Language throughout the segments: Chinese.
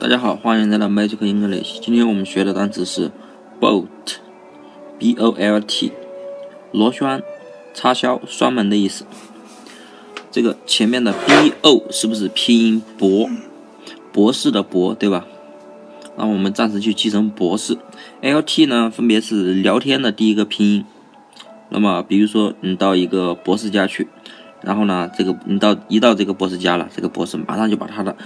大家好，欢迎来到 Magic English。今天我们学的单词是 bolt，b-o-l-t，螺栓、插销、栓门的意思。这个前面的 b-o 是不是拼音博？博士的博，对吧？那我们暂时就记成博士。l-t 呢，分别是聊天的第一个拼音。那么，比如说你到一个博士家去。然后呢，这个你到一到这个博士家了，这个博士马上就把他的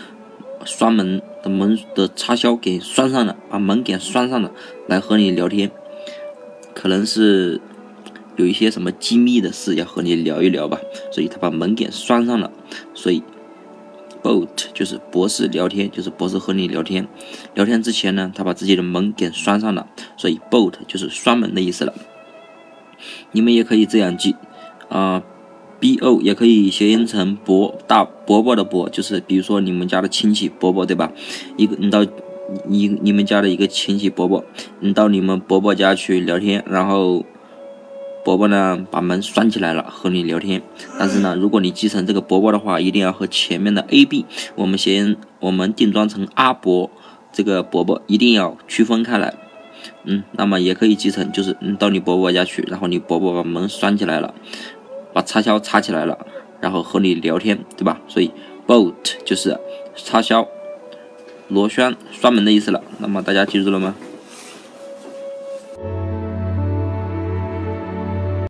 栓门的门的插销给拴上了，把门给拴上了，来和你聊天。可能是有一些什么机密的事要和你聊一聊吧，所以他把门给拴上了。所以，boat 就是博士聊天，就是博士和你聊天。聊天之前呢，他把自己的门给拴上了，所以 boat 就是栓门的意思了。你们也可以这样记啊。B o 也可以谐音成伯大伯伯的伯，就是比如说你们家的亲戚伯伯，对吧？一个你到你你们家的一个亲戚伯伯，你到你们伯伯家去聊天，然后伯伯呢把门拴起来了和你聊天。但是呢，如果你继承这个伯伯的话，一定要和前面的 a b 我们谐音我们定装成阿伯这个伯伯一定要区分开来。嗯，那么也可以继承就是你到你伯伯家去，然后你伯伯把门拴起来了。把插销插起来了，然后和你聊天，对吧？所以 bolt 就是插销、螺栓、栓门的意思了。那么大家记住了吗？